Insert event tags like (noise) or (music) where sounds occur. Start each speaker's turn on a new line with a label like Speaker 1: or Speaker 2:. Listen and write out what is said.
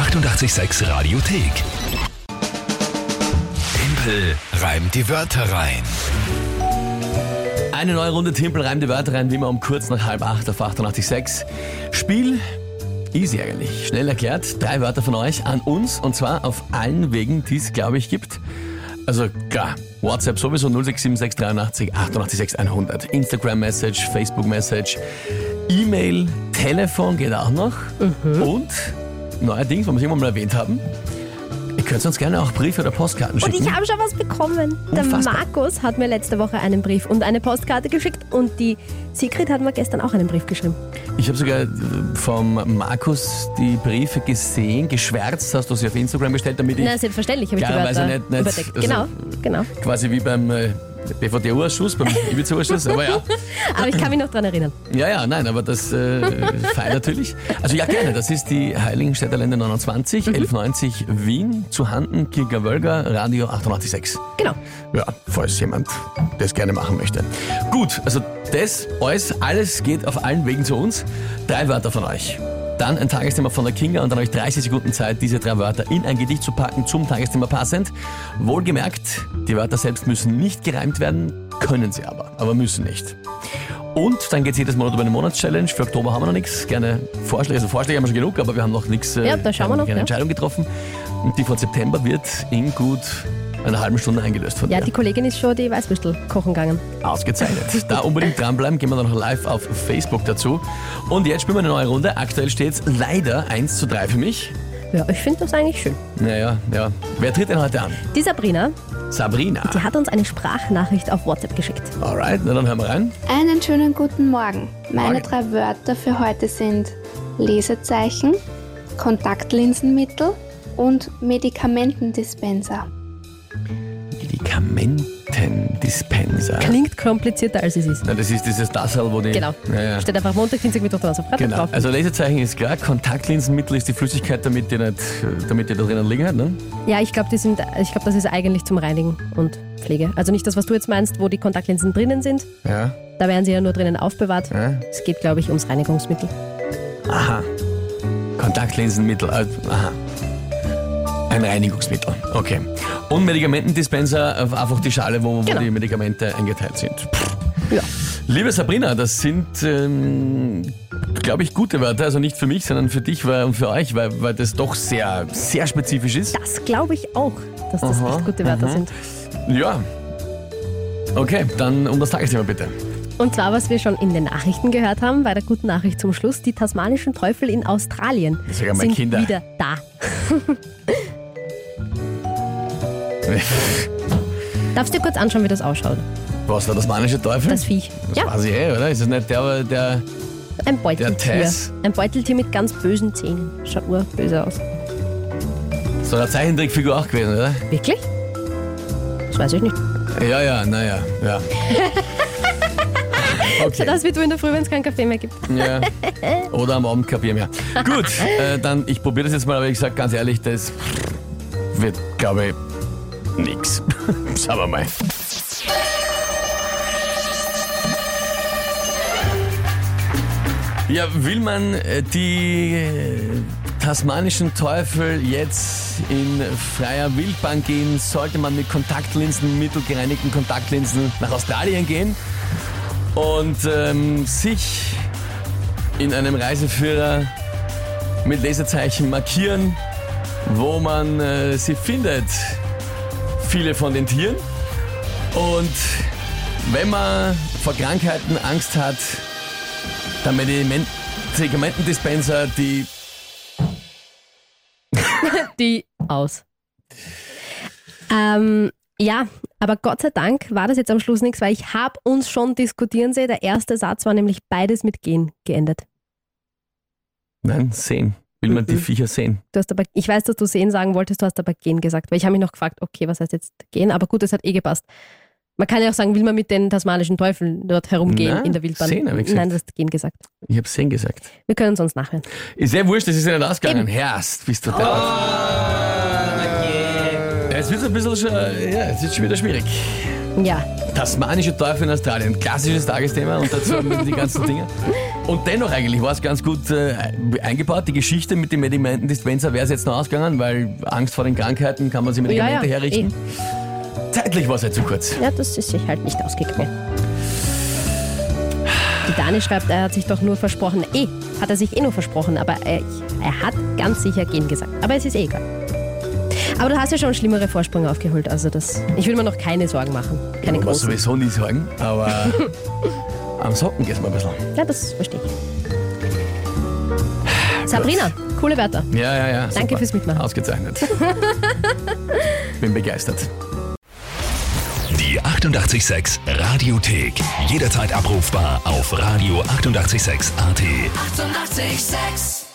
Speaker 1: 886 Radiothek. Tempel reimt die Wörter rein.
Speaker 2: Eine neue Runde Timpel reimt die Wörter rein, wie immer um kurz nach halb acht auf 886. Spiel easy eigentlich. Schnell erklärt. Drei Wörter von euch an uns und zwar auf allen Wegen, die es, glaube ich, gibt. Also klar, WhatsApp sowieso 067683 886 100. Instagram-Message, Facebook-Message, E-Mail, Telefon geht auch noch. Und neuerdings, was wir irgendwann mal erwähnt haben, ihr könnt uns gerne auch Briefe oder Postkarten
Speaker 3: Und
Speaker 2: schicken.
Speaker 3: ich habe schon was bekommen. Der
Speaker 2: Unfassbar.
Speaker 3: Markus hat mir letzte Woche einen Brief und eine Postkarte geschickt und die Sigrid hat mir gestern auch einen Brief geschrieben.
Speaker 2: Ich habe sogar äh, vom Markus die Briefe gesehen, geschwärzt hast du sie auf Instagram gestellt, damit ich
Speaker 3: Na, selbstverständlich habe ich die Wörter
Speaker 2: nicht- nicht-
Speaker 3: überdeckt.
Speaker 2: also-
Speaker 3: genau, genau.
Speaker 2: quasi wie beim äh, BVD-Ausschuss, beim (laughs) Ibiza-Ausschuss, aber ja.
Speaker 3: Aber ich kann mich noch dran erinnern.
Speaker 2: Ja, ja, nein, aber das äh, fein natürlich. Also ja, gerne, das ist die Heiligenstädter Länder 29, 1190 Wien, zu Handen, Kircher Wölger, Radio 886.
Speaker 3: Genau.
Speaker 2: Ja, falls jemand das gerne machen möchte. Gut, also das, alles, alles geht auf allen Wegen zu uns. Drei Wörter von euch. Dann ein Tagesthema von der Kinga und dann euch 30 Sekunden Zeit, diese drei Wörter in ein Gedicht zu packen, zum Tagesthema passend. Wohlgemerkt, die Wörter selbst müssen nicht gereimt werden, können sie aber, aber müssen nicht. Und dann geht es jedes Monat über eine Monatschallenge. Für Oktober haben wir noch nichts. Gerne Vorschläge. Also Vorschläge haben wir schon genug, aber wir haben noch nichts. äh,
Speaker 3: Ja, da schauen wir noch,
Speaker 2: keine
Speaker 3: ja.
Speaker 2: Entscheidung getroffen. Und die von September wird in gut einer halben Stunde eingelöst von
Speaker 3: Ja,
Speaker 2: dir.
Speaker 3: die Kollegin ist schon die Weißwürstel kochen gegangen.
Speaker 2: Ausgezeichnet. (laughs) Da unbedingt dranbleiben, gehen wir dann noch live auf Facebook dazu. Und jetzt spielen wir eine neue Runde. Aktuell steht es leider 1 zu 3 für mich.
Speaker 3: Ja, ich finde das eigentlich schön.
Speaker 2: Naja, ja. Wer tritt denn heute an?
Speaker 3: Die Sabrina,
Speaker 2: Sabrina.
Speaker 3: die hat uns eine Sprachnachricht auf WhatsApp geschickt.
Speaker 2: Alright, na dann hören wir rein.
Speaker 4: Einen schönen guten Morgen. Meine
Speaker 2: Morgen.
Speaker 4: drei Wörter für heute sind Lesezeichen, Kontaktlinsenmittel und Medikamentendispenser.
Speaker 2: Medikamentendispenser.
Speaker 3: Klingt komplizierter als es ist.
Speaker 2: Na, das ist dieses Tassel, wo die...
Speaker 3: Genau.
Speaker 2: Ja, ja.
Speaker 3: Steht einfach Montag, Dienstag, Mittwoch, Donnerstag, Freitag
Speaker 2: Genau.
Speaker 3: drauf.
Speaker 2: Also Lesezeichen ist klar, Kontaktlinsenmittel ist die Flüssigkeit, damit die, nicht, damit die da drinnen liegen hat, ne?
Speaker 3: Ja, ich glaube, glaub, das ist eigentlich zum Reinigen und Pflege. Also nicht das, was du jetzt meinst, wo die Kontaktlinsen drinnen sind.
Speaker 2: Ja.
Speaker 3: Da werden sie ja nur drinnen aufbewahrt.
Speaker 2: ja.
Speaker 3: Es geht, glaube ich, ums Reinigungsmittel.
Speaker 2: Aha. Kontaktlinsenmittel. äh, Aha. Ein Reinigungsmittel. Okay. Und Medikamentendispenser, einfach die Schale, wo, wo
Speaker 3: Genau.
Speaker 2: die Medikamente eingeteilt sind.
Speaker 3: Ja.
Speaker 2: Liebe Sabrina, das sind, ähm, glaube ich, gute Wörter. Also nicht für mich, sondern für dich und für euch, weil, weil das doch sehr, sehr spezifisch ist.
Speaker 3: Das glaube ich auch, dass das
Speaker 2: Aha,
Speaker 3: echt gute Wörter
Speaker 2: aha.
Speaker 3: sind.
Speaker 2: Ja. Okay, dann um das Tagesthema bitte.
Speaker 3: Und zwar, was wir schon in den Nachrichten gehört haben, bei der guten Nachricht zum Schluss, die tasmanischen Teufel in Australien sind
Speaker 2: Kinder.
Speaker 3: wieder da. (laughs) Darfst du dir kurz anschauen, wie das ausschaut?
Speaker 2: Was war das manische Teufel?
Speaker 3: Das Viech.
Speaker 2: Das
Speaker 3: Ja,
Speaker 2: weiß ich eh, oder? Ist das nicht der, der.
Speaker 3: ein Beuteltier.
Speaker 2: Tess.
Speaker 3: Ein Beuteltier mit ganz bösen Zähnen. Schaut urböse aus.
Speaker 2: So eine Zeichentrickfigur auch gewesen, oder?
Speaker 3: Wirklich? Das weiß ich nicht.
Speaker 2: Ja, ja, naja, ja. (laughs) Okay.
Speaker 3: aus wie du in der Früh, wenn es keinen Kaffee mehr gibt.
Speaker 2: Ja. (laughs) Oder am Abend kein Bier mehr. Gut, äh, dann ich probiere das jetzt mal, aber ich sage ganz ehrlich, das wird, glaube ich, nix. Schauen wir mal. Ja, will man äh, die äh, tasmanischen Teufel jetzt in freier Wildbahn gehen, sollte man mit Kontaktlinsen, mittelgereinigten Kontaktlinsen nach Australien gehen und ähm, sich in einem Reiseführer mit Lesezeichen markieren, wo man äh, sie findet. Viele von den Tieren. Und wenn man vor Krankheiten Angst hat, der Medikament Medikamentendispenser, die (laughs)
Speaker 3: Die aus. Ähm, ja, aber Gott sei Dank war das jetzt am Schluss nichts, weil ich habe uns schon diskutieren sehen. Der erste Satz war nämlich beides mit gehen geendet.
Speaker 2: Nein, sehen. Will man die
Speaker 3: Mhm.
Speaker 2: Viecher sehen?
Speaker 3: Du hast aber, ich weiß, dass du sehen sagen wolltest, du hast aber gehen gesagt, weil ich habe mich noch gefragt, okay, was heißt jetzt gehen? Aber gut, das hat eh gepasst. Man kann ja auch sagen, will man mit den tasmanischen Teufeln dort herumgehen
Speaker 2: Na,
Speaker 3: in der Wildbahn?
Speaker 2: sehen, hab ich gesagt.
Speaker 3: Nein, du hast gehen gesagt.
Speaker 2: Ich habe sehen gesagt.
Speaker 3: Wir können es uns nachhören.
Speaker 2: Ist sehr wurscht, das ist ja nicht ausgegangen. Herrst, bist du da? Ja, es wird ein bisschen schon, ja, es wird schon wieder schwierig.
Speaker 3: Ja,
Speaker 2: Tasmanische Teufel in Australien, klassisches Tagesthema und dazu die ganzen Dinge. Und dennoch eigentlich war es ganz gut äh, eingebaut. Die Geschichte mit dem Medikamentendispenser wäre es jetzt noch ausgegangen, weil Angst vor den Krankheiten kann man sich Medikamente
Speaker 3: Ja, ja,
Speaker 2: herrichten. Zeitlich war es halt zu kurz.
Speaker 3: ja, das ist sich halt nicht ausgegangen. Die Dani schreibt, er hat sich doch nur versprochen. Eh, hat er sich eh nur versprochen, aber er, er hat ganz sicher gehen gesagt. Aber es ist eh egal. Aber du hast ja schon schlimmere Vorsprünge aufgeholt, also das. Ich will mir noch keine Sorgen machen. Keine
Speaker 2: muss
Speaker 3: großen.
Speaker 2: sowieso nie sagen, aber (laughs) am Socken geht's mal ein bisschen.
Speaker 3: Ja, das verstehe ich. (sighs) Sabrina, coole Wörter.
Speaker 2: Ja, ja, ja.
Speaker 3: Danke
Speaker 2: super.
Speaker 3: fürs Mitmachen.
Speaker 2: Ausgezeichnet. (laughs) Bin begeistert.
Speaker 1: Die 886 Radiothek. Jederzeit abrufbar auf radio886.at. 886!
Speaker 5: 886